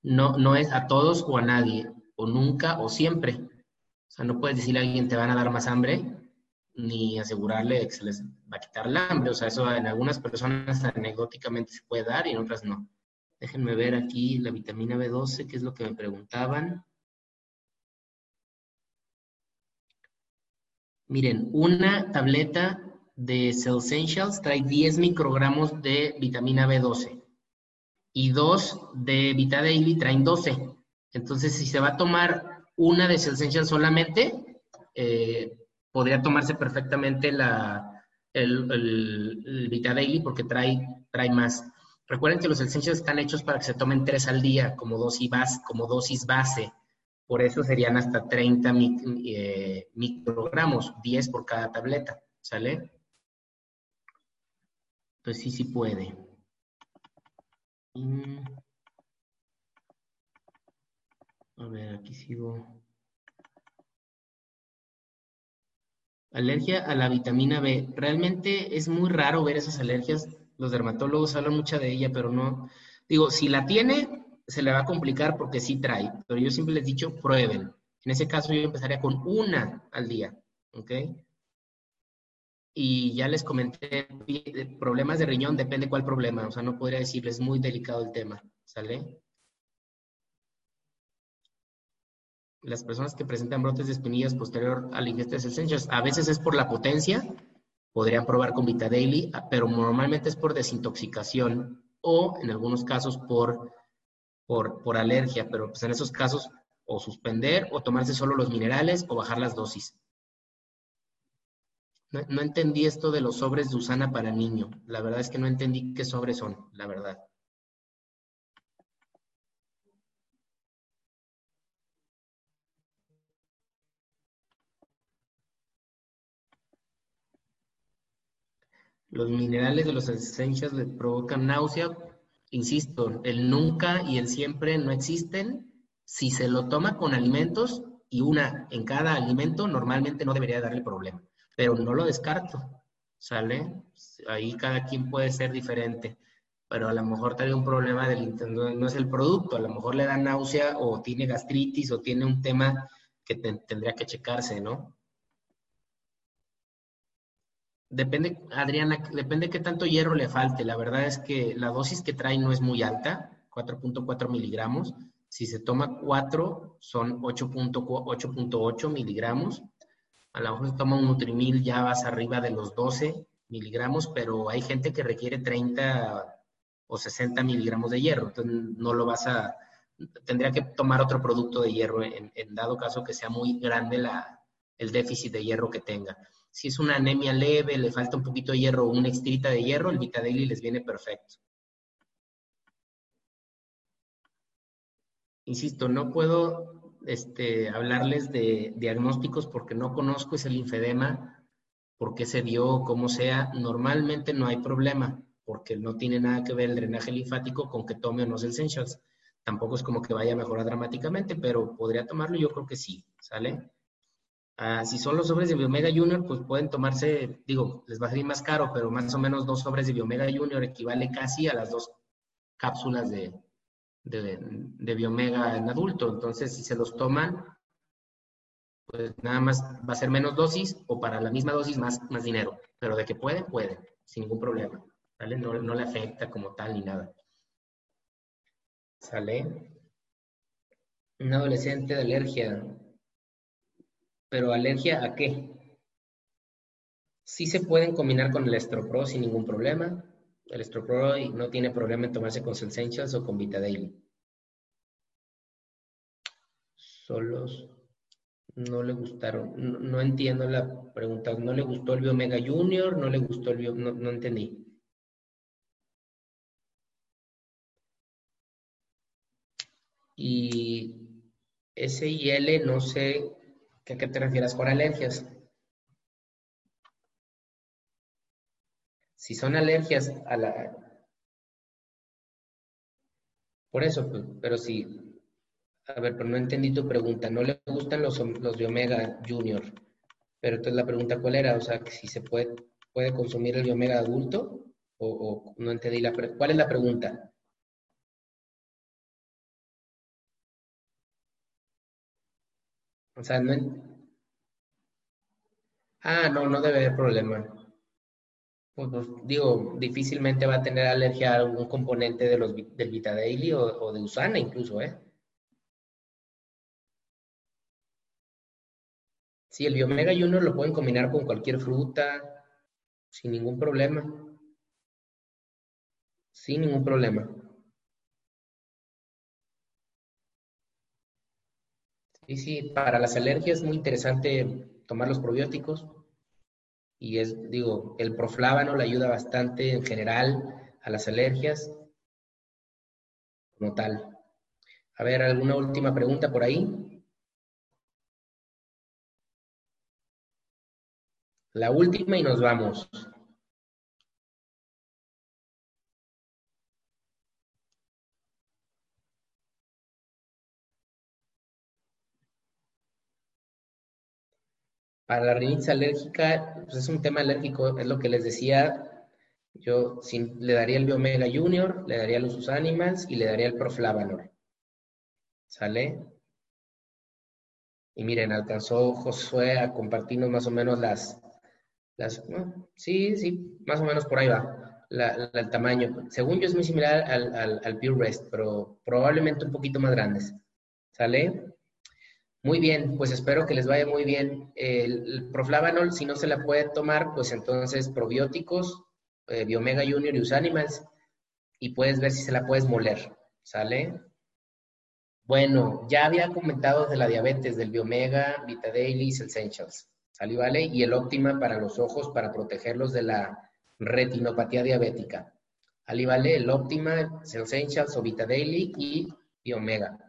no, no es a todos o a nadie, o nunca o siempre. O sea, no puedes decirle a alguien te van a dar más hambre ni asegurarle que se les va a quitar el hambre. O sea, eso en algunas personas anecdóticamente se puede dar y en otras no. Déjenme ver aquí la vitamina B12, que es lo que me preguntaban. Miren, una tableta de Cell Essentials trae 10 microgramos de vitamina B12 y dos de Vita Daily traen 12. Entonces, si se va a tomar una de Cell Essentials solamente, eh, podría tomarse perfectamente la, el, el, Vita Daily porque trae, trae más. Recuerden que los essentials están hechos para que se tomen tres al día como dosis base. Como dosis base. Por eso serían hasta 30 eh, microgramos, 10 por cada tableta. ¿Sale? Entonces sí, sí puede. Mm. A ver, aquí sigo. Alergia a la vitamina B. Realmente es muy raro ver esas alergias. Los dermatólogos hablan mucho de ella, pero no. Digo, si la tiene, se le va a complicar porque sí trae. Pero yo siempre les he dicho, prueben. En ese caso, yo empezaría con una al día. ¿Ok? Y ya les comenté, problemas de riñón, depende cuál problema. O sea, no podría decirles, muy delicado el tema. ¿Sale? Las personas que presentan brotes de espinillas posterior a la ingesta de essentials, a veces es por la potencia, podrían probar con Vita Daily, pero normalmente es por desintoxicación o en algunos casos por, por, por alergia, pero pues en esos casos o suspender o tomarse solo los minerales o bajar las dosis. No, no entendí esto de los sobres de Usana para niño. La verdad es que no entendí qué sobres son, la verdad. Los minerales de los essentials le provocan náusea. Insisto, el nunca y el siempre no existen. Si se lo toma con alimentos y una en cada alimento, normalmente no debería darle problema. Pero no lo descarto. ¿Sale? Ahí cada quien puede ser diferente. Pero a lo mejor tiene un problema del no es el producto, a lo mejor le da náusea o tiene gastritis o tiene un tema que tendría que checarse, ¿no? Depende, Adriana, depende qué tanto hierro le falte. La verdad es que la dosis que trae no es muy alta, 4.4 miligramos. Si se toma 4, son 8.8 miligramos. A lo mejor se toma un Nutrimil, ya vas arriba de los 12 miligramos, pero hay gente que requiere 30 o 60 miligramos de hierro. Entonces, no lo vas a... Tendría que tomar otro producto de hierro en, dado caso que sea muy grande la, el déficit de hierro que tenga. Si es una anemia leve, le falta un poquito de hierro o una extrita de hierro, el Vitadeli les viene perfecto. Insisto, no puedo este, hablarles de diagnósticos porque no conozco ese linfedema, por qué se dio, cómo sea. Normalmente no hay problema porque no tiene nada que ver el drenaje linfático con que tome o no Essentials. Tampoco es como que vaya a mejorar dramáticamente, pero podría tomarlo, yo creo que sí, ¿sale? Ah, si son los sobres de Biomega Junior, pues pueden tomarse, digo, les va a salir más caro, pero más o menos dos sobres de Biomega Junior equivale casi a las dos cápsulas de, de, Biomega en adulto. Entonces, si se los toman, pues nada más va a ser menos dosis o para la misma dosis más, más dinero. Pero de que pueden, pueden, sin ningún problema. ¿Vale? No, no le afecta como tal ni nada. ¿Sale? Un adolescente de alergia. ¿Pero alergia a qué? Sí se pueden combinar con el estropro sin ningún problema el Estropro no tiene problema en tomarse con Essentials o con Vita Daily. Solos no le gustaron. No, entiendo la pregunta. ¿No le gustó el Biomega Junior? ¿No le gustó el Bio... No, no entendí. Y S y L, no sé a qué te refieras con alergias. Si son alergias a la... Por eso, pues, pero si... A ver, pero no entendí tu pregunta. No le gustan los, los de Omega Junior. Pero entonces la pregunta, ¿cuál era? O sea, si se puede, puede consumir el Omega adulto o, no entendí la ¿Cuál es la pregunta? O sea, no... Ah, no, no debe haber problema. Pues, pues, digo, difícilmente va a tener alergia a algún componente de los, del Vita Daily o, de Usana incluso, ¿eh? Sí, el Biomega Junior lo pueden combinar con cualquier fruta sin ningún problema. Sin ningún problema. Sí, sí, para las alergias es muy interesante tomar los probióticos y es, digo, el proflábano le ayuda bastante en general a las alergias como tal. A ver, ¿alguna última pregunta por ahí? La última y nos vamos. Para la rinitis alérgica, pues es un tema alérgico, es lo que les decía. Yo le daría el Biomega Junior, le daría los Animals y le daría el Proflavanor. ¿Sale? Y miren, alcanzó Josué a compartirnos más o menos las, las sí, sí, más o menos por ahí va, el tamaño. Según yo es muy similar al, al, al Pure Rest, pero probablemente un poquito más grandes. ¿Sale? Muy bien, pues espero que les vaya muy bien. El, proflavanol, si no se la puede tomar, pues entonces probióticos, eh, Biomega Junior y Usanimals, y puedes ver si se la puedes moler, ¿sale? Bueno, ya había comentado de la diabetes, del Biomega, Vita Daily, Essentials, ¿sale? ¿Vale? Y el óptima para los ojos, para protegerlos de la retinopatía diabética. ¿Ali vale? El óptima, Essentials o Vita Daily y Biomega.